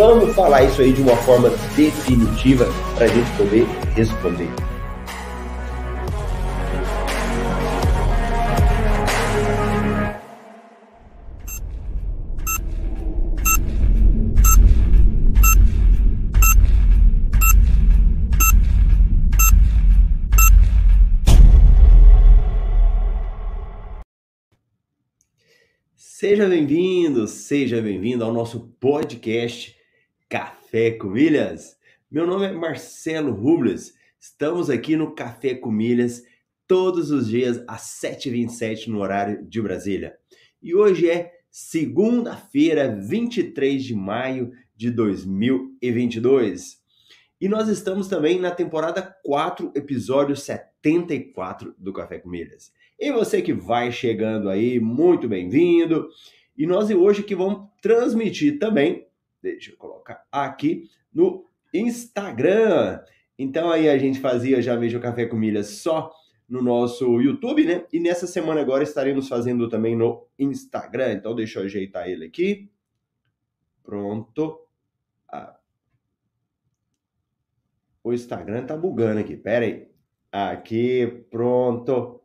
Vamos falar isso aí de uma forma definitiva para a gente poder responder. Seja bem-vindo, seja bem-vindo ao nosso podcast Café com Milhas. Meu nome é Marcelo Rubles. Estamos aqui no Café com Milhas todos os dias às 7h27 no horário de Brasília. E hoje é segunda-feira, 23 de maio de 2022. E nós estamos também na temporada 4, episódio 74 do Café com Milhas. E você que vai chegando aí, muito bem-vindo. E nós hoje que vamos transmitir também, deixa eu colocar aqui no Instagram. Então aí a gente fazia já vejo Café com Milhas só no nosso YouTube, né? E nessa semana agora estaremos fazendo também no Instagram. Então deixa eu ajeitar ele aqui. Pronto. Ah. O Instagram tá bugando aqui. Pera aí. Aqui, pronto.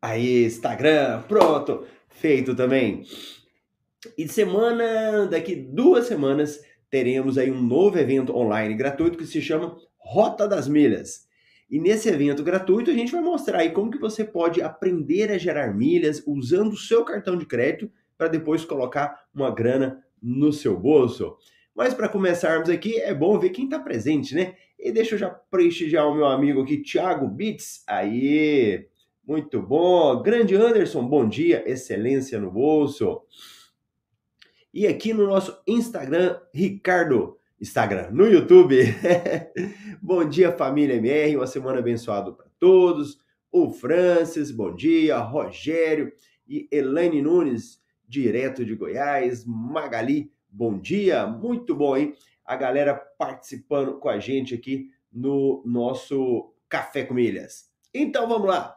Aí, Instagram, pronto, feito também. E semana, daqui duas semanas, teremos aí um novo evento online gratuito que se chama Rota das Milhas. E nesse evento gratuito a gente vai mostrar aí como que você pode aprender a gerar milhas usando o seu cartão de crédito para depois colocar uma grana no seu bolso. Mas para começarmos aqui, é bom ver quem está presente, né? E deixa eu já prestigiar o meu amigo aqui, Thiago Bits. Aí, muito bom. Grande Anderson, bom dia. Excelência no bolso. E aqui no nosso Instagram, Ricardo. Instagram, no YouTube. bom dia, família MR. Uma semana abençoada para todos. O Francis, bom dia. Rogério e Elaine Nunes, direto de Goiás. Magali, bom dia. Muito bom, hein? A galera participando com a gente aqui no nosso Café com Milhas. Então vamos lá.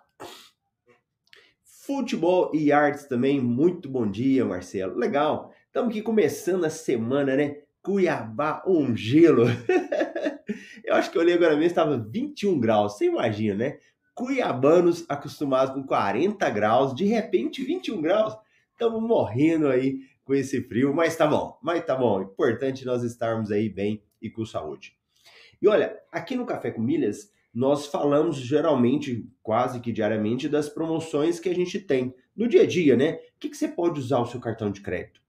Futebol e artes também, muito bom dia, Marcelo. Legal, estamos aqui começando a semana, né? Cuiabá, um gelo. eu acho que eu olhei agora mesmo, estava 21 graus, você imagina, né? Cuiabanos acostumados com 40 graus, de repente 21 graus, estamos morrendo aí com esse frio, mas tá bom, mas tá bom. Importante nós estarmos aí bem e com saúde. E olha, aqui no Café com Milhas, nós falamos geralmente, quase que diariamente, das promoções que a gente tem no dia a dia, né? O que, que você pode usar o seu cartão de crédito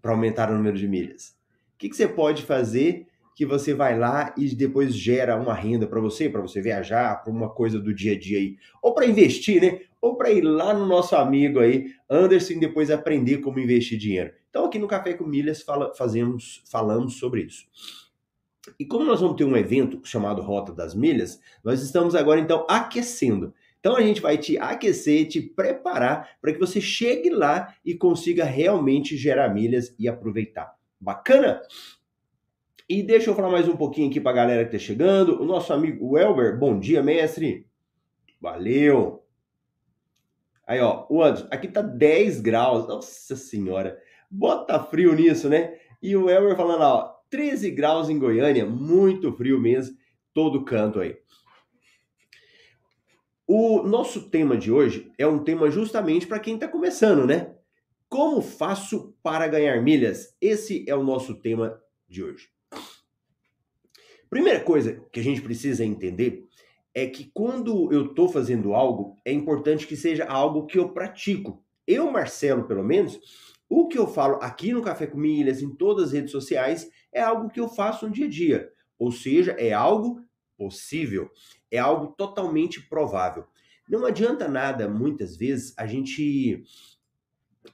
para aumentar o número de milhas? O que, que você pode fazer que você vai lá e depois gera uma renda para você, para você viajar, para uma coisa do dia a dia aí, ou para investir, né? Ou para ir lá no nosso amigo aí, Anderson, e depois aprender como investir dinheiro. Então aqui no Café com Milhas fala, fazemos, falamos sobre isso. E como nós vamos ter um evento chamado Rota das Milhas, nós estamos agora então aquecendo. Então a gente vai te aquecer, te preparar para que você chegue lá e consiga realmente gerar milhas e aproveitar. Bacana? E deixa eu falar mais um pouquinho aqui para a galera que está chegando. O nosso amigo Elber, bom dia, mestre. Valeu. Aí, ó, o Anderson, aqui tá 10 graus. Nossa senhora. Bota frio nisso, né? E o Elber falando, ó, 13 graus em Goiânia, muito frio mesmo, todo canto aí. O nosso tema de hoje é um tema justamente para quem está começando, né? Como faço para ganhar milhas? Esse é o nosso tema de hoje. Primeira coisa que a gente precisa entender é que quando eu estou fazendo algo, é importante que seja algo que eu pratico. Eu, Marcelo, pelo menos, o que eu falo aqui no Café com Milhas, em todas as redes sociais, é algo que eu faço no dia a dia. Ou seja, é algo possível, é algo totalmente provável. Não adianta nada, muitas vezes, a gente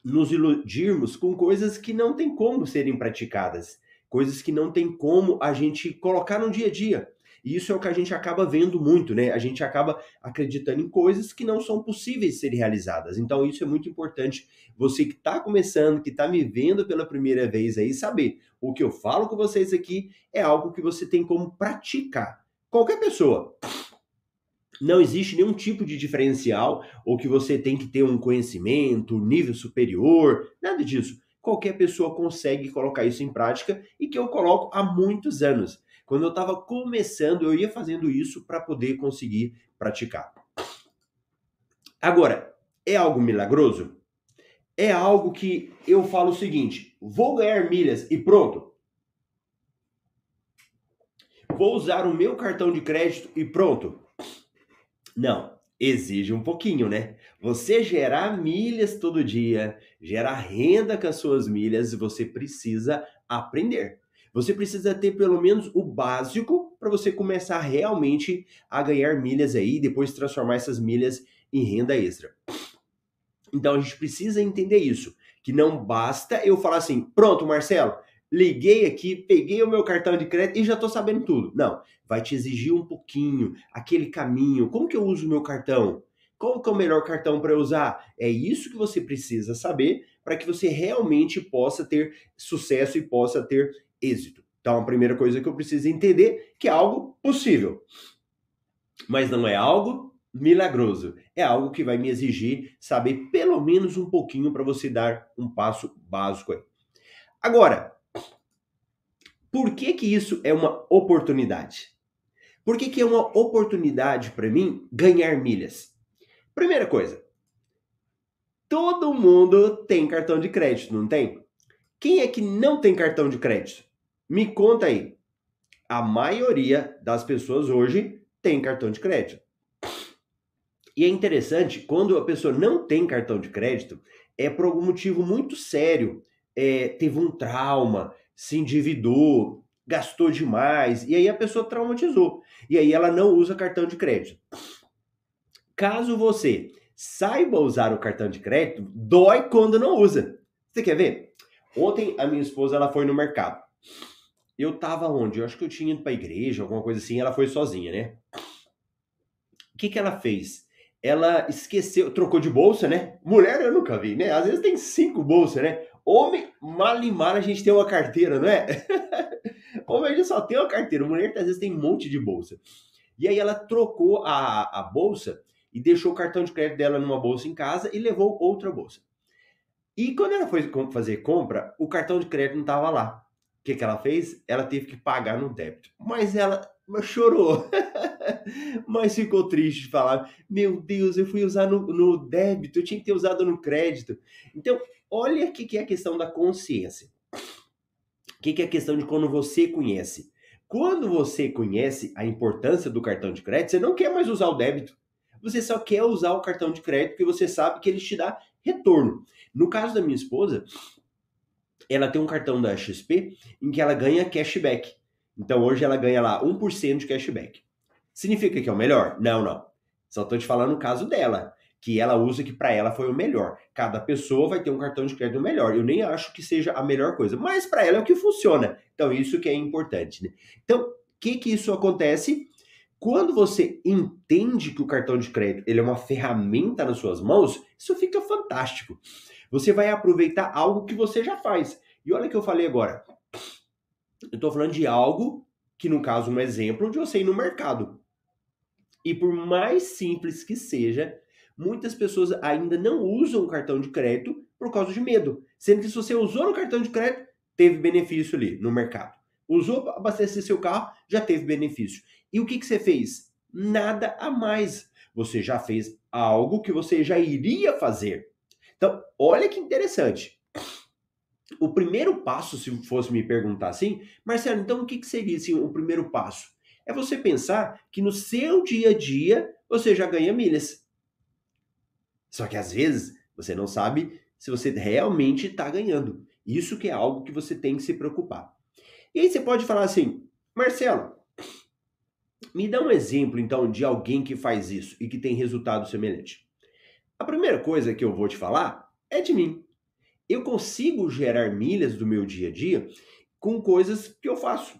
nos iludirmos com coisas que não tem como serem praticadas, coisas que não tem como a gente colocar no dia a dia. E isso é o que a gente acaba vendo muito, né? A gente acaba acreditando em coisas que não são possíveis serem realizadas. Então, isso é muito importante. Você que está começando, que está me vendo pela primeira vez aí, saber o que eu falo com vocês aqui é algo que você tem como praticar. Qualquer pessoa. Não existe nenhum tipo de diferencial ou que você tem que ter um conhecimento, nível superior, nada disso. Qualquer pessoa consegue colocar isso em prática e que eu coloco há muitos anos. Quando eu estava começando, eu ia fazendo isso para poder conseguir praticar. Agora, é algo milagroso? É algo que eu falo o seguinte: vou ganhar milhas e pronto. Vou usar o meu cartão de crédito e pronto. Não, exige um pouquinho, né? Você gerar milhas todo dia, gerar renda com as suas milhas, você precisa aprender. Você precisa ter pelo menos o básico para você começar realmente a ganhar milhas aí e depois transformar essas milhas em renda extra. Então a gente precisa entender isso, que não basta eu falar assim, pronto, Marcelo, liguei aqui, peguei o meu cartão de crédito e já estou sabendo tudo. Não, vai te exigir um pouquinho, aquele caminho. Como que eu uso o meu cartão? Qual que é o melhor cartão para usar? É isso que você precisa saber para que você realmente possa ter sucesso e possa ter êxito. Então, a primeira coisa que eu preciso entender que é algo possível. Mas não é algo milagroso. É algo que vai me exigir saber pelo menos um pouquinho para você dar um passo básico aí. Agora, por que que isso é uma oportunidade? Por que que é uma oportunidade para mim ganhar milhas? Primeira coisa, todo mundo tem cartão de crédito, não tem? Quem é que não tem cartão de crédito? Me conta aí. A maioria das pessoas hoje tem cartão de crédito. E é interessante, quando a pessoa não tem cartão de crédito, é por algum motivo muito sério. É, teve um trauma, se endividou, gastou demais, e aí a pessoa traumatizou. E aí ela não usa cartão de crédito. Caso você saiba usar o cartão de crédito, dói quando não usa. Você quer ver? Ontem a minha esposa ela foi no mercado. Eu tava onde? Eu acho que eu tinha ido pra igreja, alguma coisa assim. Ela foi sozinha, né? O que que ela fez? Ela esqueceu, trocou de bolsa, né? Mulher eu nunca vi, né? Às vezes tem cinco bolsas, né? Homem, mal e mal a gente tem uma carteira, não é? Homem a gente só tem uma carteira. Mulher às vezes tem um monte de bolsa. E aí ela trocou a, a bolsa e deixou o cartão de crédito dela numa bolsa em casa e levou outra bolsa. E quando ela foi fazer compra, o cartão de crédito não estava lá. O que, que ela fez? Ela teve que pagar no débito. Mas ela chorou. Mas ficou triste de falar: Meu Deus, eu fui usar no, no débito, eu tinha que ter usado no crédito. Então, olha o que, que é a questão da consciência. O que, que é a questão de quando você conhece. Quando você conhece a importância do cartão de crédito, você não quer mais usar o débito. Você só quer usar o cartão de crédito porque você sabe que ele te dá retorno. No caso da minha esposa, ela tem um cartão da XP em que ela ganha cashback. Então hoje ela ganha lá 1% de cashback. Significa que é o melhor? Não, não. Só estou te falando o caso dela, que ela usa que para ela foi o melhor. Cada pessoa vai ter um cartão de crédito melhor. Eu nem acho que seja a melhor coisa, mas para ela é o que funciona. Então isso que é importante, né? Então, o que que isso acontece? Quando você entende que o cartão de crédito ele é uma ferramenta nas suas mãos, isso fica fantástico. Você vai aproveitar algo que você já faz. E olha o que eu falei agora. Eu estou falando de algo que, no caso, um exemplo de você ir no mercado. E por mais simples que seja, muitas pessoas ainda não usam o cartão de crédito por causa de medo. Sendo que se você usou no cartão de crédito, teve benefício ali no mercado. Usou para abastecer seu carro, já teve benefício. E o que, que você fez? Nada a mais. Você já fez algo que você já iria fazer. Então, olha que interessante. O primeiro passo, se fosse me perguntar assim, Marcelo, então o que, que seria assim, o primeiro passo? É você pensar que no seu dia a dia você já ganha milhas. Só que às vezes você não sabe se você realmente está ganhando. Isso que é algo que você tem que se preocupar. E aí você pode falar assim, Marcelo, me dá um exemplo então de alguém que faz isso e que tem resultado semelhante. A primeira coisa que eu vou te falar é de mim. eu consigo gerar milhas do meu dia a dia com coisas que eu faço.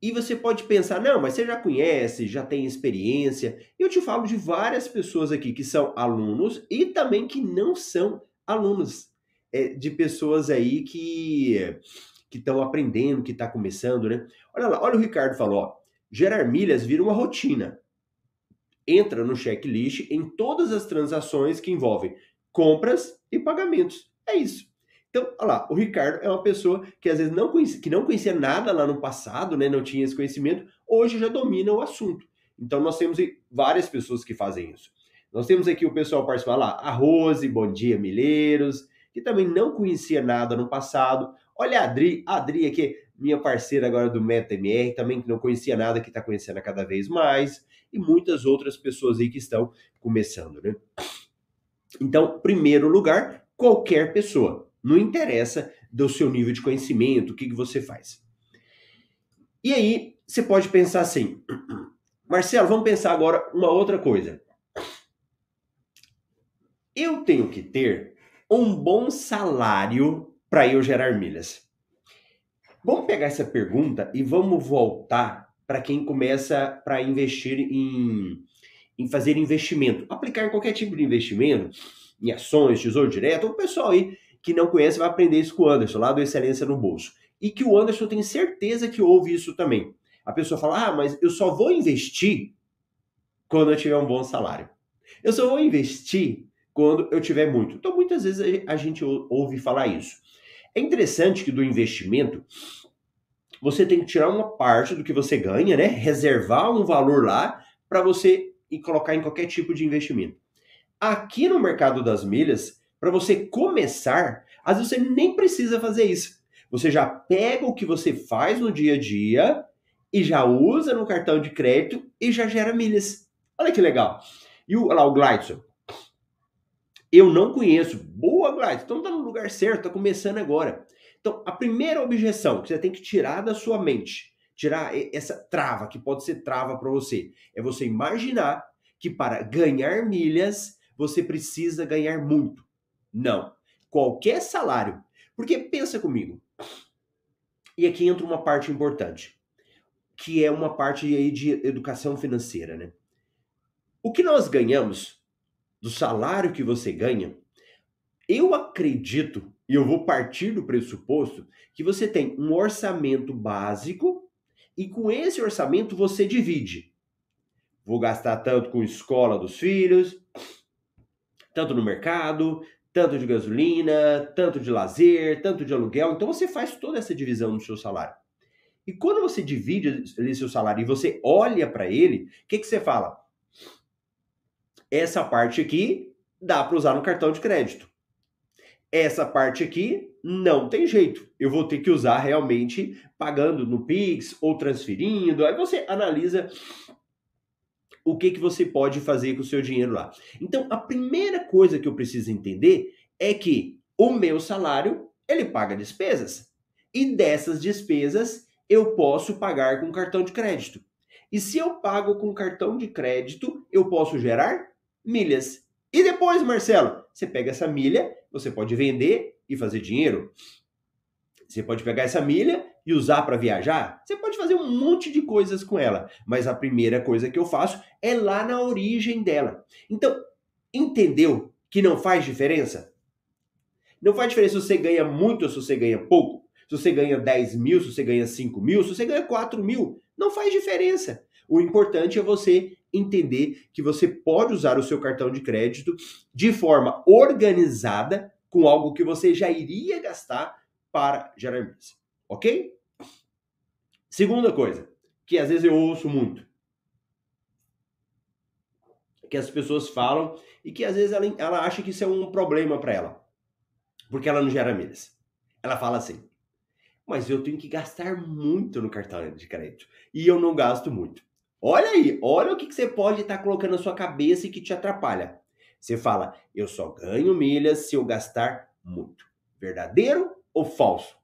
E você pode pensar, não, mas você já conhece, já tem experiência. Eu te falo de várias pessoas aqui que são alunos e também que não são alunos. É, de pessoas aí que que estão aprendendo, que está começando, né? Olha lá, olha o Ricardo falou, ó, gerar milhas vira uma rotina. Entra no checklist em todas as transações que envolvem compras e pagamentos. É isso. Então, olha lá, o Ricardo é uma pessoa que às vezes não conhecia, que não conhecia nada lá no passado, né, não tinha esse conhecimento, hoje já domina o assunto. Então, nós temos várias pessoas que fazem isso. Nós temos aqui o pessoal participar lá, a Rose, bom dia, Milheiros, que também não conhecia nada no passado. Olha a Adri, a Adri aqui, minha parceira agora do MetaMR, também que não conhecia nada, que está conhecendo cada vez mais, e muitas outras pessoas aí que estão começando, né? Então, primeiro lugar, qualquer pessoa. Não interessa do seu nível de conhecimento, o que, que você faz. E aí, você pode pensar assim, Marcelo, vamos pensar agora uma outra coisa. Eu tenho que ter um bom salário para eu gerar milhas. Vamos pegar essa pergunta e vamos voltar para quem começa para investir em, em fazer investimento, aplicar em qualquer tipo de investimento, em ações, tesouro direto, o pessoal aí que não conhece vai aprender isso com o Anderson, lá do Excelência no Bolso. E que o Anderson tem certeza que ouve isso também. A pessoa fala: ah, mas eu só vou investir quando eu tiver um bom salário. Eu só vou investir quando eu tiver muito. Então, muitas vezes a gente ouve falar isso. É interessante que do investimento você tem que tirar uma parte do que você ganha, né? Reservar um valor lá para você e colocar em qualquer tipo de investimento. Aqui no mercado das milhas, para você começar, às vezes você nem precisa fazer isso. Você já pega o que você faz no dia a dia e já usa no cartão de crédito e já gera milhas. Olha que legal. E o, lá, o Glidson. Eu não conheço. Boa, Glidson. Então tá no lugar certo, tá começando agora. Então, a primeira objeção que você tem que tirar da sua mente, tirar essa trava, que pode ser trava para você, é você imaginar que para ganhar milhas, você precisa ganhar muito. Não. Qualquer salário. Porque pensa comigo. E aqui entra uma parte importante, que é uma parte aí de educação financeira, né? O que nós ganhamos do salário que você ganha, eu acredito, e eu vou partir do pressuposto, que você tem um orçamento básico e com esse orçamento você divide. Vou gastar tanto com escola dos filhos, tanto no mercado, tanto de gasolina, tanto de lazer, tanto de aluguel. Então você faz toda essa divisão no seu salário. E quando você divide ali seu salário e você olha para ele, o que, que você fala? Essa parte aqui dá para usar no cartão de crédito. Essa parte aqui não tem jeito. Eu vou ter que usar realmente pagando no Pix ou transferindo. Aí você analisa o que, que você pode fazer com o seu dinheiro lá. Então, a primeira coisa que eu preciso entender é que o meu salário, ele paga despesas. E dessas despesas, eu posso pagar com cartão de crédito. E se eu pago com cartão de crédito, eu posso gerar milhas. E depois, Marcelo, você pega essa milha, você pode vender e fazer dinheiro. Você pode pegar essa milha e usar para viajar, você pode fazer um monte de coisas com ela, mas a primeira coisa que eu faço é lá na origem dela. Então, entendeu que não faz diferença? Não faz diferença se você ganha muito ou se você ganha pouco. Se você ganha 10 mil, se você ganha 5 mil, se você ganha 4 mil. Não faz diferença. O importante é você entender que você pode usar o seu cartão de crédito de forma organizada com algo que você já iria gastar para gerar milhas. Ok? Segunda coisa, que às vezes eu ouço muito, que as pessoas falam e que às vezes ela, ela acha que isso é um problema para ela, porque ela não gera milhas. Ela fala assim: mas eu tenho que gastar muito no cartão de crédito e eu não gasto muito. Olha aí, olha o que, que você pode estar tá colocando na sua cabeça e que te atrapalha. Você fala, eu só ganho milhas se eu gastar muito. Verdadeiro ou falso?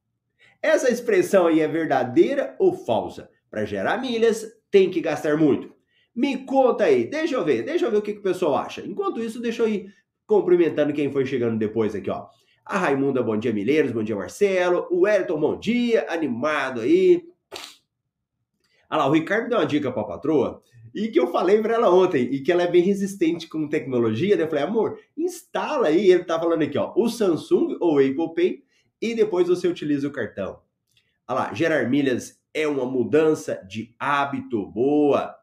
Essa expressão aí é verdadeira ou falsa? Para gerar milhas, tem que gastar muito. Me conta aí, deixa eu ver, deixa eu ver o que, que o pessoal acha. Enquanto isso, deixa eu ir cumprimentando quem foi chegando depois aqui, ó. A Raimunda, bom dia, Mileiros, bom dia, Marcelo. O Elton, bom dia, animado aí. Olha lá, o Ricardo deu uma dica pra patroa e que eu falei para ela ontem, e que ela é bem resistente com tecnologia. Daí eu falei, amor, instala aí. Ele tá falando aqui, ó, o Samsung ou Apple Pay, e depois você utiliza o cartão. Olha lá, gerar milhas é uma mudança de hábito boa.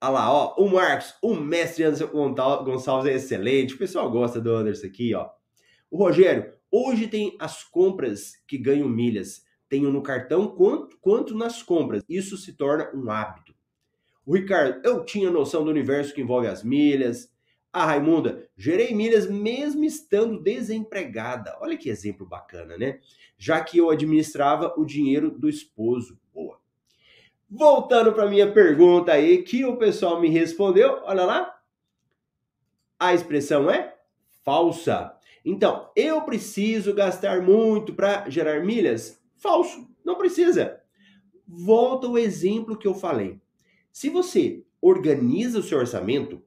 Olha lá, ó, o Marcos, o mestre Anderson Gonçalves é excelente. O pessoal gosta do Anderson aqui, ó. O Rogério, hoje tem as compras que ganham milhas. Tenho no cartão quanto, quanto nas compras. Isso se torna um hábito. O Ricardo, eu tinha noção do universo que envolve as milhas. A Raimunda, gerei milhas mesmo estando desempregada. Olha que exemplo bacana, né? Já que eu administrava o dinheiro do esposo. Boa. Voltando para minha pergunta aí, que o pessoal me respondeu, olha lá. A expressão é falsa. Então, eu preciso gastar muito para gerar milhas? Falso, não precisa. Volta o exemplo que eu falei. Se você organiza o seu orçamento,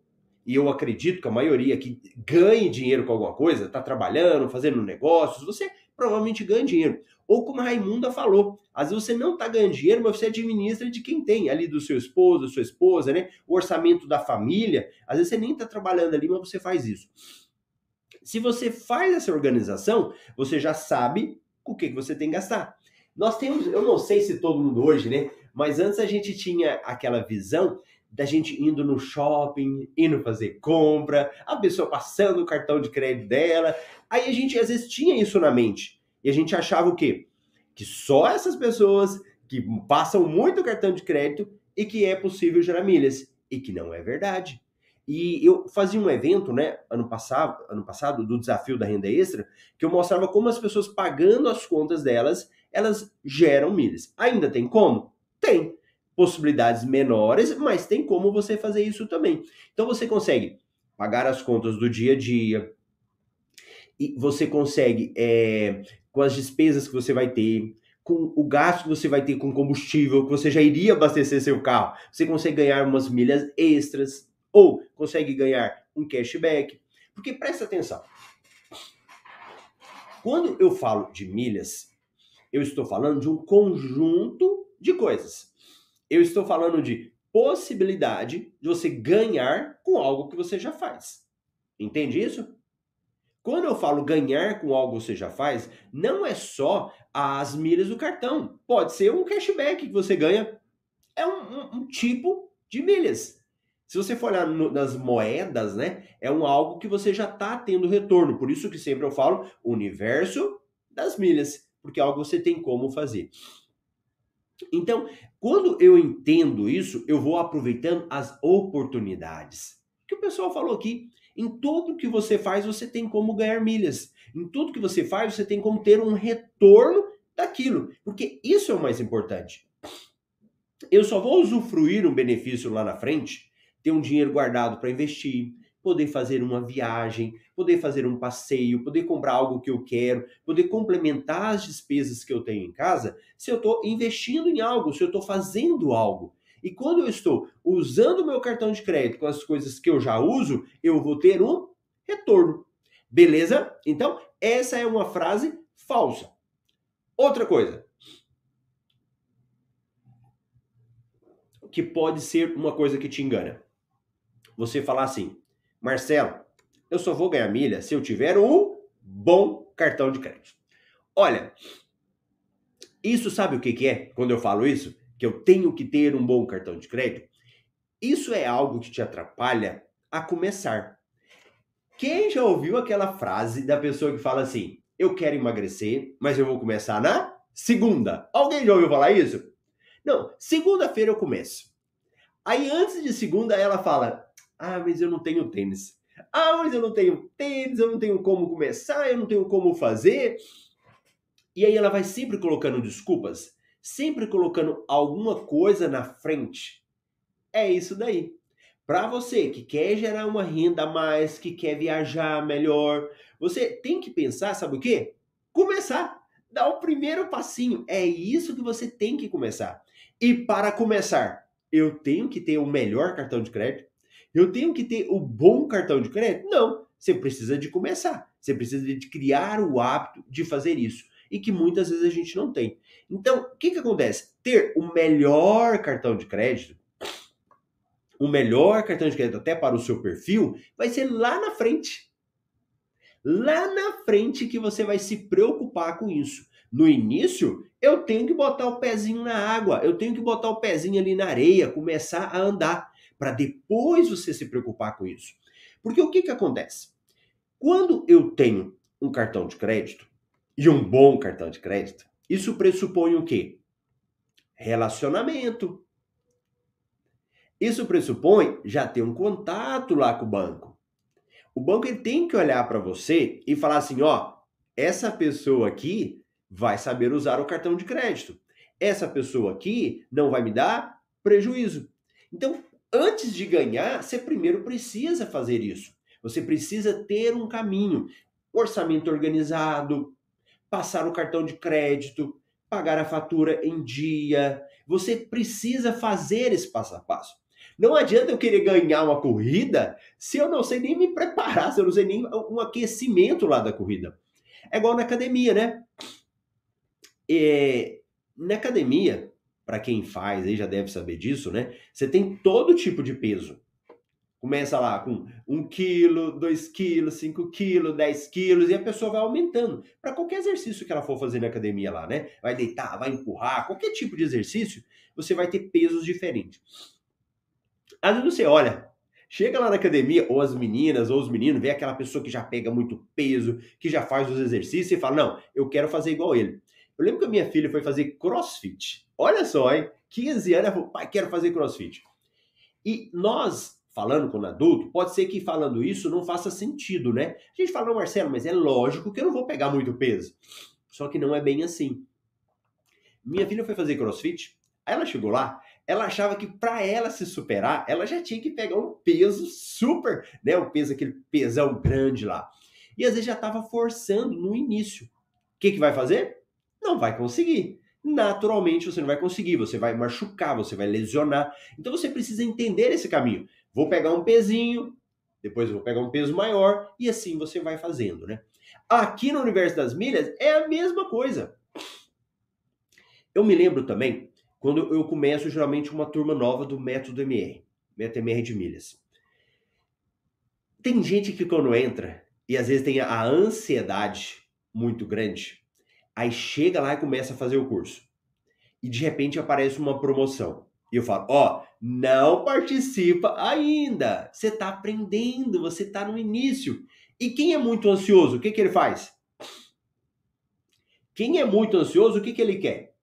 e eu acredito que a maioria que ganhe dinheiro com alguma coisa, está trabalhando, fazendo negócios, você provavelmente ganha dinheiro. Ou como a Raimunda falou, às vezes você não está ganhando dinheiro, mas você administra de quem tem, ali do seu esposo, da sua esposa, né? O orçamento da família. Às vezes você nem está trabalhando ali, mas você faz isso. Se você faz essa organização, você já sabe o que, que você tem que gastar. Nós temos, eu não sei se todo mundo hoje, né? Mas antes a gente tinha aquela visão da gente indo no shopping, indo fazer compra, a pessoa passando o cartão de crédito dela. Aí a gente às vezes tinha isso na mente. E a gente achava o quê? Que só essas pessoas que passam muito cartão de crédito e que é possível gerar milhas. E que não é verdade. E eu fazia um evento, né, ano passado, ano passado, do desafio da renda extra, que eu mostrava como as pessoas pagando as contas delas, elas geram milhas. Ainda tem como? Tem possibilidades menores, mas tem como você fazer isso também. Então você consegue pagar as contas do dia a dia, e você consegue, é, com as despesas que você vai ter, com o gasto que você vai ter com combustível, que você já iria abastecer seu carro, você consegue ganhar umas milhas extras, ou consegue ganhar um cashback. Porque presta atenção. Quando eu falo de milhas, eu estou falando de um conjunto de coisas. Eu estou falando de possibilidade de você ganhar com algo que você já faz. Entende isso? Quando eu falo ganhar com algo que você já faz, não é só as milhas do cartão. Pode ser um cashback que você ganha. É um, um, um tipo de milhas. Se você for olhar no, nas moedas, né, é um algo que você já está tendo retorno. Por isso que sempre eu falo universo das milhas, porque é algo que você tem como fazer. Então, quando eu entendo isso, eu vou aproveitando as oportunidades. Que o pessoal falou aqui, em tudo que você faz, você tem como ganhar milhas. Em tudo que você faz, você tem como ter um retorno daquilo, porque isso é o mais importante. Eu só vou usufruir um benefício lá na frente, ter um dinheiro guardado para investir, poder fazer uma viagem, poder fazer um passeio, poder comprar algo que eu quero, poder complementar as despesas que eu tenho em casa, se eu estou investindo em algo, se eu estou fazendo algo. E quando eu estou usando o meu cartão de crédito com as coisas que eu já uso, eu vou ter um retorno. Beleza? Então, essa é uma frase falsa. Outra coisa. Que pode ser uma coisa que te engana. Você falar assim: Marcelo, eu só vou ganhar milha se eu tiver um bom cartão de crédito. Olha, isso sabe o que, que é quando eu falo isso? Que eu tenho que ter um bom cartão de crédito? Isso é algo que te atrapalha a começar. Quem já ouviu aquela frase da pessoa que fala assim: Eu quero emagrecer, mas eu vou começar na segunda? Alguém já ouviu falar isso? Não, segunda-feira eu começo. Aí antes de segunda ela fala: ah, mas eu não tenho tênis. Ah, mas eu não tenho tênis, eu não tenho como começar, eu não tenho como fazer. E aí ela vai sempre colocando desculpas, sempre colocando alguma coisa na frente. É isso daí. Para você que quer gerar uma renda a mais, que quer viajar melhor, você tem que pensar, sabe o quê? Começar. Dar o primeiro passinho. É isso que você tem que começar. E para começar, eu tenho que ter o melhor cartão de crédito, eu tenho que ter o bom cartão de crédito? Não. Você precisa de começar. Você precisa de criar o hábito de fazer isso. E que muitas vezes a gente não tem. Então, o que, que acontece? Ter o melhor cartão de crédito, o melhor cartão de crédito até para o seu perfil, vai ser lá na frente. Lá na frente que você vai se preocupar com isso. No início, eu tenho que botar o pezinho na água, eu tenho que botar o pezinho ali na areia, começar a andar, para depois você se preocupar com isso. Porque o que, que acontece? Quando eu tenho um cartão de crédito, e um bom cartão de crédito, isso pressupõe o quê? Relacionamento. Isso pressupõe já ter um contato lá com o banco. O banco ele tem que olhar para você e falar assim, ó, essa pessoa aqui vai saber usar o cartão de crédito. Essa pessoa aqui não vai me dar prejuízo. Então, antes de ganhar, você primeiro precisa fazer isso. Você precisa ter um caminho, orçamento organizado, passar o cartão de crédito, pagar a fatura em dia. Você precisa fazer esse passo a passo. Não adianta eu querer ganhar uma corrida se eu não sei nem me preparar, se eu não sei nem um aquecimento lá da corrida. É igual na academia, né? É, na academia, para quem faz aí já deve saber disso, né? Você tem todo tipo de peso. Começa lá com 1 quilo, 2 quilos, 5 quilos, 10 quilos, e a pessoa vai aumentando. Para qualquer exercício que ela for fazer na academia lá, né? Vai deitar, vai empurrar, qualquer tipo de exercício, você vai ter pesos diferentes. Às vezes você olha, chega lá na academia, ou as meninas, ou os meninos, vê aquela pessoa que já pega muito peso, que já faz os exercícios e fala: Não, eu quero fazer igual ele. Eu lembro que a minha filha foi fazer crossfit. Olha só, hein? 15 anos, ela falou: Pai, quero fazer crossfit. E nós falando quando adulto, pode ser que falando isso não faça sentido, né? A gente fala, Marcelo, mas é lógico que eu não vou pegar muito peso. Só que não é bem assim. Minha filha foi fazer crossfit, ela chegou lá, ela achava que para ela se superar, ela já tinha que pegar um peso super, né? Um peso, aquele pesão grande lá. E às vezes já estava forçando no início. O que, que vai fazer? Não vai conseguir. Naturalmente você não vai conseguir, você vai machucar, você vai lesionar. Então você precisa entender esse caminho. Vou pegar um pezinho, depois vou pegar um peso maior e assim você vai fazendo, né? Aqui no universo das milhas é a mesma coisa. Eu me lembro também quando eu começo geralmente uma turma nova do método MR, método MR de milhas. Tem gente que quando entra e às vezes tem a ansiedade muito grande, aí chega lá e começa a fazer o curso. E de repente aparece uma promoção. E eu falo, ó, oh, não participa ainda. Você está aprendendo, você está no início. E quem é muito ansioso, o que, que ele faz? Quem é muito ansioso, o que, que ele quer?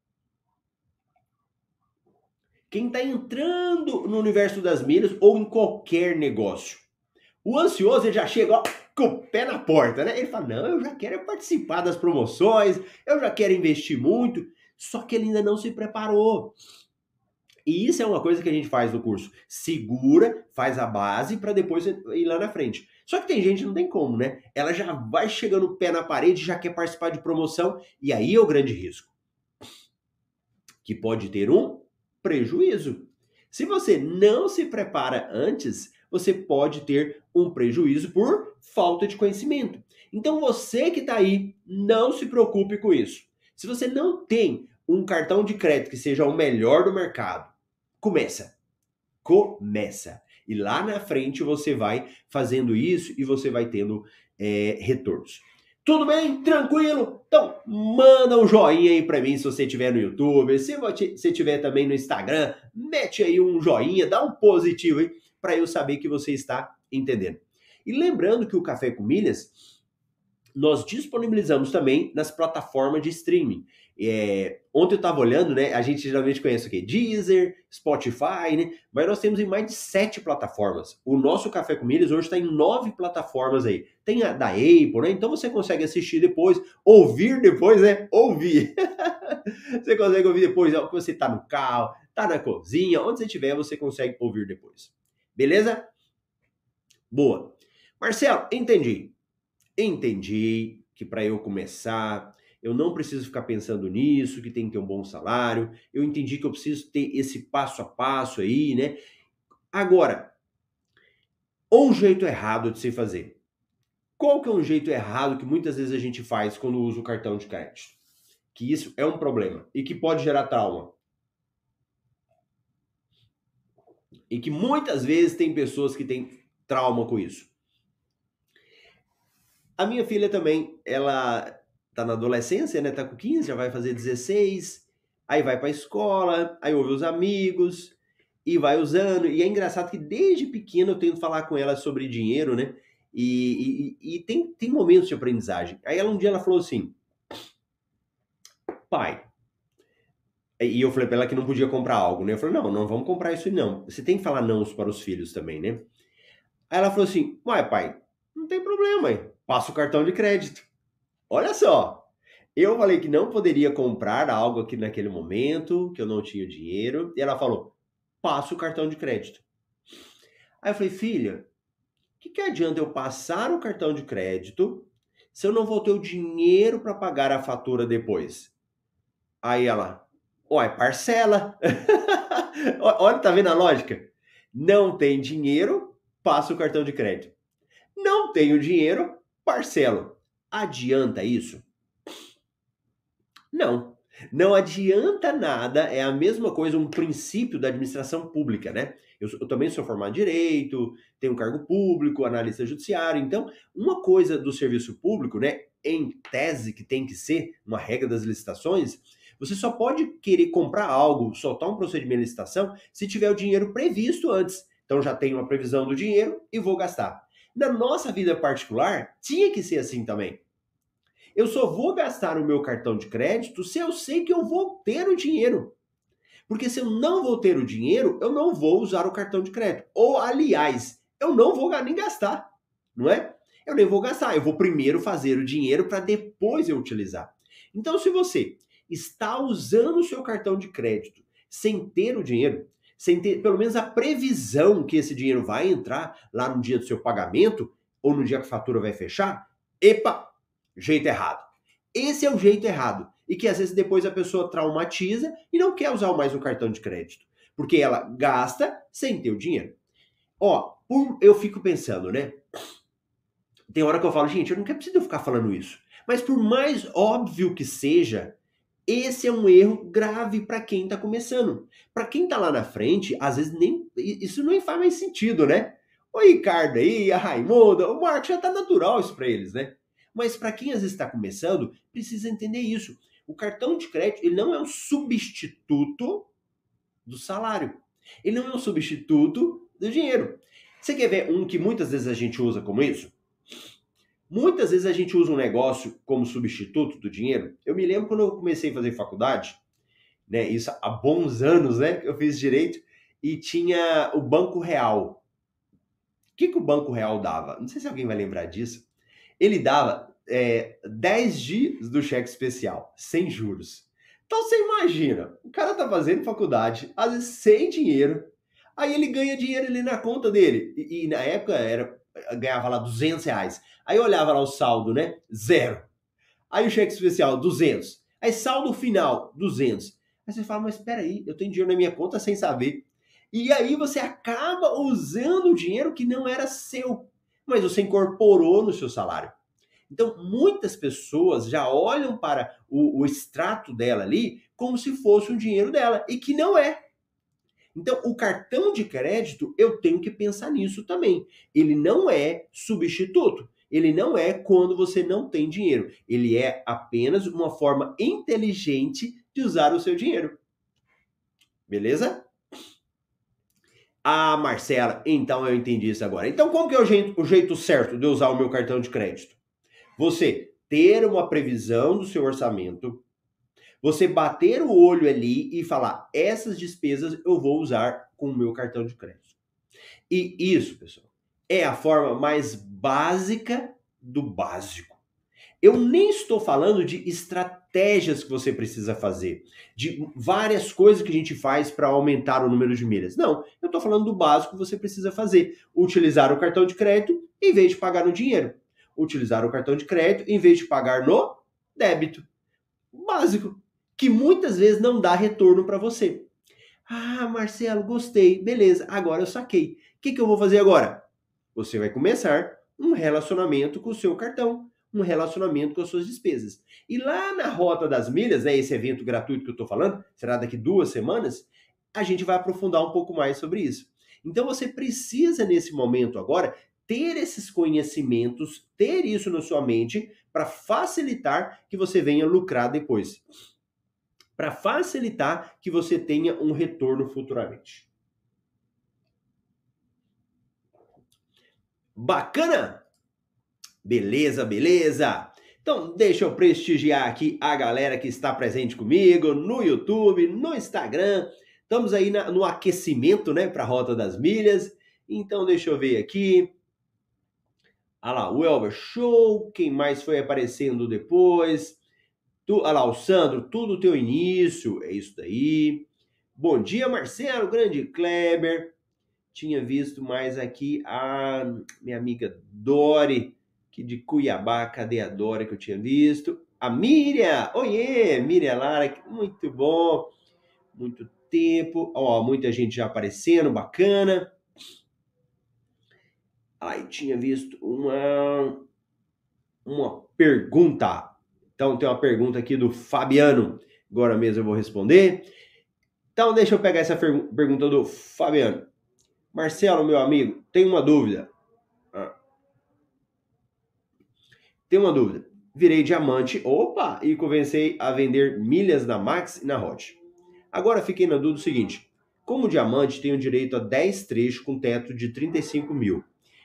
Quem está entrando no universo das milhas ou em qualquer negócio. O ansioso ele já chega ó, com o pé na porta, né? Ele fala: Não, eu já quero participar das promoções, eu já quero investir muito. Só que ele ainda não se preparou. E isso é uma coisa que a gente faz no curso. Segura, faz a base para depois ir lá na frente. Só que tem gente que não tem como, né? Ela já vai chegando o pé na parede, já quer participar de promoção, e aí é o grande risco. Que pode ter um prejuízo. Se você não se prepara antes, você pode ter um prejuízo por falta de conhecimento. Então você que está aí, não se preocupe com isso. Se você não tem um cartão de crédito que seja o melhor do mercado, começa. Começa. E lá na frente você vai fazendo isso e você vai tendo é, retornos. Tudo bem? Tranquilo? Então, manda um joinha aí pra mim se você estiver no YouTube. Se você estiver também no Instagram, mete aí um joinha, dá um positivo aí para eu saber que você está entendendo. E lembrando que o Café com Milhas nós disponibilizamos também nas plataformas de streaming. É, ontem eu estava olhando, né? A gente geralmente conhece o quê? Deezer, Spotify, né? Mas nós temos em mais de sete plataformas. O nosso Café com Milhas hoje está em nove plataformas aí. Tem a da Apple, né? Então você consegue assistir depois, ouvir depois, né? Ouvir. você consegue ouvir depois, você está no carro, está na cozinha, onde você estiver, você consegue ouvir depois. Beleza? Boa. Marcelo, entendi. Entendi que para eu começar eu não preciso ficar pensando nisso, que tem que ter um bom salário, eu entendi que eu preciso ter esse passo a passo aí, né? Agora, um jeito errado de se fazer. Qual que é um jeito errado que muitas vezes a gente faz quando usa o cartão de crédito? Que isso é um problema e que pode gerar trauma. E que muitas vezes tem pessoas que têm trauma com isso. A minha filha também, ela tá na adolescência, né? Tá com 15, já vai fazer 16, aí vai pra escola, aí ouve os amigos e vai usando. E é engraçado que desde pequeno eu tento falar com ela sobre dinheiro, né? E, e, e tem, tem momentos de aprendizagem. Aí ela um dia ela falou assim: pai, e eu falei para ela que não podia comprar algo, né? Eu falei, não, não vamos comprar isso não. Você tem que falar não para os filhos também, né? Aí ela falou assim, uai, pai, não tem problema, mãe. Passa o cartão de crédito. Olha só, eu falei que não poderia comprar algo aqui naquele momento, que eu não tinha dinheiro. E ela falou, passa o cartão de crédito. Aí eu falei, filha, o que, que adianta eu passar o cartão de crédito se eu não vou ter o dinheiro para pagar a fatura depois? Aí ela, Uai, parcela. Olha, tá vendo a lógica? Não tem dinheiro, passa o cartão de crédito. Não tenho dinheiro, parcelo. Adianta isso? Não. Não adianta nada, é a mesma coisa, um princípio da administração pública, né? Eu, eu, também sou formado em direito, tenho um cargo público, analista judiciário. Então, uma coisa do serviço público, né, em tese que tem que ser uma regra das licitações, você só pode querer comprar algo, soltar um procedimento de licitação, se tiver o dinheiro previsto antes. Então já tenho uma previsão do dinheiro e vou gastar. Na nossa vida particular, tinha que ser assim também. Eu só vou gastar o meu cartão de crédito se eu sei que eu vou ter o dinheiro. Porque se eu não vou ter o dinheiro, eu não vou usar o cartão de crédito. Ou, aliás, eu não vou nem gastar, não é? Eu nem vou gastar, eu vou primeiro fazer o dinheiro para depois eu utilizar. Então, se você está usando o seu cartão de crédito sem ter o dinheiro, sem ter pelo menos a previsão que esse dinheiro vai entrar lá no dia do seu pagamento ou no dia que a fatura vai fechar, epa, jeito errado. Esse é o jeito errado. E que às vezes depois a pessoa traumatiza e não quer usar mais o cartão de crédito. Porque ela gasta sem ter o dinheiro. Ó, eu fico pensando, né? Tem hora que eu falo, gente, eu não quero precisar ficar falando isso. Mas por mais óbvio que seja, esse é um erro grave para quem está começando. Para quem está lá na frente, às vezes nem isso nem faz mais sentido, né? O Ricardo aí, a Raimunda, o Marcos já tá natural isso para eles, né? Mas para quem às vezes está começando, precisa entender isso. O cartão de crédito ele não é um substituto do salário. Ele não é um substituto do dinheiro. Você quer ver um que muitas vezes a gente usa como isso? Muitas vezes a gente usa um negócio como substituto do dinheiro. Eu me lembro quando eu comecei a fazer faculdade, né? Isso há bons anos, né? Eu fiz direito e tinha o Banco Real. O que, que o Banco Real dava? Não sei se alguém vai lembrar disso. Ele dava é, 10 dias do cheque especial, sem juros. Então você imagina, o cara tá fazendo faculdade, às vezes sem dinheiro, aí ele ganha dinheiro ali na conta dele. E, e na época era ganhava lá 200 reais. Aí eu olhava lá o saldo, né? Zero. Aí o cheque especial, 200. Aí saldo final, 200. Aí você fala, mas espera aí, eu tenho dinheiro na minha conta sem saber. E aí você acaba usando o dinheiro que não era seu, mas você incorporou no seu salário. Então, muitas pessoas já olham para o, o extrato dela ali como se fosse um dinheiro dela, e que não é. Então, o cartão de crédito, eu tenho que pensar nisso também. Ele não é substituto. Ele não é quando você não tem dinheiro. Ele é apenas uma forma inteligente de usar o seu dinheiro. Beleza? Ah, Marcela, então eu entendi isso agora. Então, como que é o jeito, o jeito certo de usar o meu cartão de crédito? Você ter uma previsão do seu orçamento, você bater o olho ali e falar: essas despesas eu vou usar com o meu cartão de crédito. E isso, pessoal, é a forma mais básica do básico. Eu nem estou falando de estratégias que você precisa fazer, de várias coisas que a gente faz para aumentar o número de milhas. Não, eu estou falando do básico que você precisa fazer: utilizar o cartão de crédito em vez de pagar no dinheiro. Utilizar o cartão de crédito em vez de pagar no débito. Básico que muitas vezes não dá retorno para você. Ah, Marcelo, gostei, beleza, agora eu saquei. O que, que eu vou fazer agora? Você vai começar Um relacionamento com o seu cartão, um relacionamento com as suas despesas. E lá na Rota das Milhas, né, esse evento gratuito que eu estou falando, será daqui duas semanas, a gente vai aprofundar um pouco mais sobre isso. Então você precisa, nesse momento agora, ter esses conhecimentos, ter isso na sua mente, para facilitar que você venha lucrar depois. Para facilitar que você tenha um retorno futuramente. Bacana? Beleza, beleza. Então, deixa eu prestigiar aqui a galera que está presente comigo no YouTube, no Instagram. Estamos aí na, no aquecimento, né, para a Rota das Milhas. Então, deixa eu ver aqui. Ah lá, o Elber Show. Quem mais foi aparecendo depois? Tu, ah lá, o Sandro, tudo teu início. É isso daí. Bom dia, Marcelo, grande Kleber tinha visto mais aqui a minha amiga Dori, que de Cuiabá, cadê a Dori que eu tinha visto? A Miriam, oiê, Miriam Lara, muito bom, muito tempo, ó, muita gente já aparecendo, bacana. Aí tinha visto uma uma pergunta. Então tem uma pergunta aqui do Fabiano. Agora mesmo eu vou responder. Então deixa eu pegar essa pergunta do Fabiano. Marcelo, meu amigo, tem uma dúvida. Ah. Tem uma dúvida. Virei diamante, opa, e comecei a vender milhas na Max e na Hot. Agora fiquei na dúvida do seguinte: como diamante, tenho direito a 10 trechos com teto de 35 mil.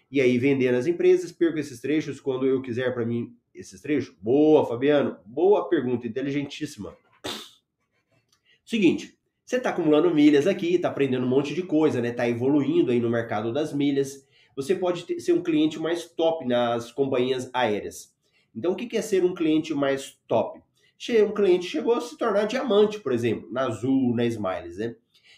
E aí, vender nas empresas, perco esses trechos quando eu quiser para mim esses trechos? Boa, Fabiano. Boa pergunta, inteligentíssima. Seguinte, você está acumulando milhas aqui, está aprendendo um monte de coisa, né? Está evoluindo aí no mercado das milhas. Você pode ter, ser um cliente mais top nas companhias aéreas. Então, o que é ser um cliente mais top? Um cliente chegou a se tornar diamante, por exemplo, na Azul, na Smiles, né?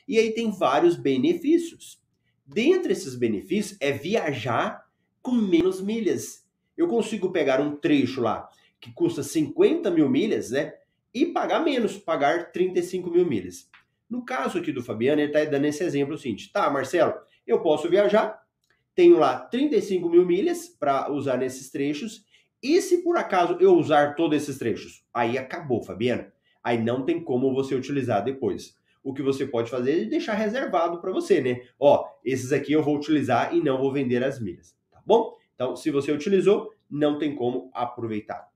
E aí tem vários benefícios. Dentre esses benefícios é viajar com menos milhas. Eu consigo pegar um trecho lá que custa 50 mil milhas, né? E pagar menos, pagar 35 mil milhas. No caso aqui do Fabiano, ele está dando esse exemplo seguinte: tá, Marcelo, eu posso viajar, tenho lá 35 mil milhas para usar nesses trechos, e se por acaso eu usar todos esses trechos? Aí acabou, Fabiano. Aí não tem como você utilizar depois. O que você pode fazer é deixar reservado para você, né? Ó, esses aqui eu vou utilizar e não vou vender as milhas, tá bom? Então, se você utilizou, não tem como aproveitar.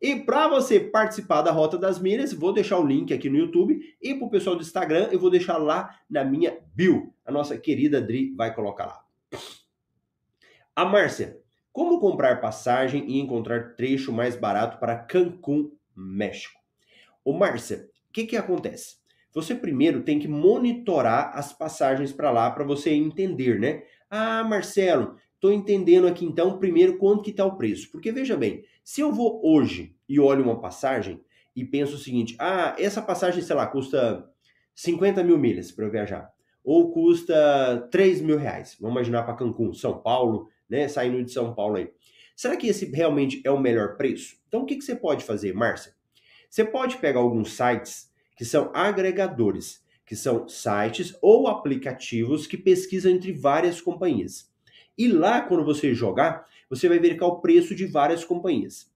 E para você participar da Rota das Milhas, vou deixar o link aqui no YouTube e para o pessoal do Instagram, eu vou deixar lá na minha bio. A nossa querida Dri vai colocar lá. A Márcia, como comprar passagem e encontrar trecho mais barato para Cancún, México? Ô Márcia, o que que acontece? Você primeiro tem que monitorar as passagens para lá para você entender, né? Ah, Marcelo, Estou entendendo aqui então, primeiro, quanto que está o preço. Porque veja bem, se eu vou hoje e olho uma passagem e penso o seguinte, ah, essa passagem, sei lá, custa 50 mil milhas para eu viajar. Ou custa 3 mil reais. Vamos imaginar para Cancún, São Paulo, né? Saindo de São Paulo aí. Será que esse realmente é o melhor preço? Então o que, que você pode fazer, Márcia? Você pode pegar alguns sites que são agregadores, que são sites ou aplicativos que pesquisam entre várias companhias. E lá, quando você jogar, você vai verificar o preço de várias companhias.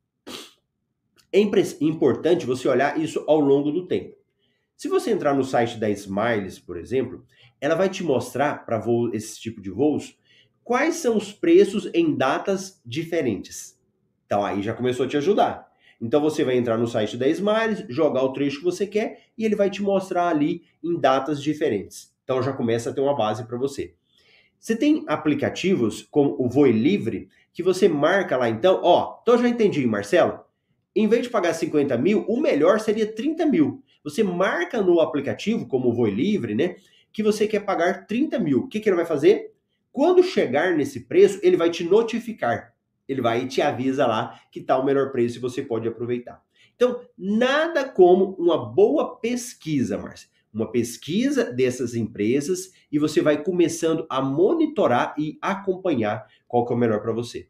É importante você olhar isso ao longo do tempo. Se você entrar no site da Smiles, por exemplo, ela vai te mostrar para esse tipo de voos quais são os preços em datas diferentes. Então aí já começou a te ajudar. Então você vai entrar no site da Smiles, jogar o trecho que você quer e ele vai te mostrar ali em datas diferentes. Então já começa a ter uma base para você. Você tem aplicativos como o Voe Livre que você marca lá então, ó, então já entendi, Marcelo. Em vez de pagar 50 mil, o melhor seria 30 mil. Você marca no aplicativo, como o Voe Livre, né, que você quer pagar 30 mil. O que, que ele vai fazer? Quando chegar nesse preço, ele vai te notificar. Ele vai e te avisa lá que está o melhor preço e você pode aproveitar. Então, nada como uma boa pesquisa, Márcia uma pesquisa dessas empresas e você vai começando a monitorar e acompanhar qual que é o melhor para você.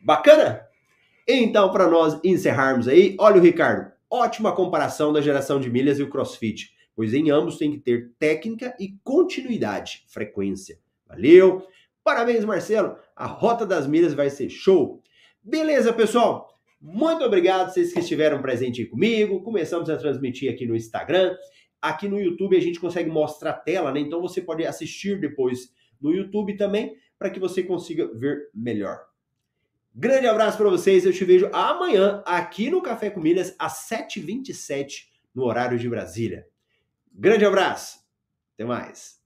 Bacana? Então, para nós encerrarmos aí, olha o Ricardo, ótima comparação da geração de milhas e o CrossFit, pois em ambos tem que ter técnica e continuidade, frequência. Valeu? Parabéns, Marcelo. A Rota das Milhas vai ser show. Beleza, pessoal? Muito obrigado vocês que estiveram presentes comigo. Começamos a transmitir aqui no Instagram. Aqui no YouTube a gente consegue mostrar a tela, né? Então você pode assistir depois no YouTube também, para que você consiga ver melhor. Grande abraço para vocês. Eu te vejo amanhã aqui no Café com Milhas às 7h27 no horário de Brasília. Grande abraço. Até mais.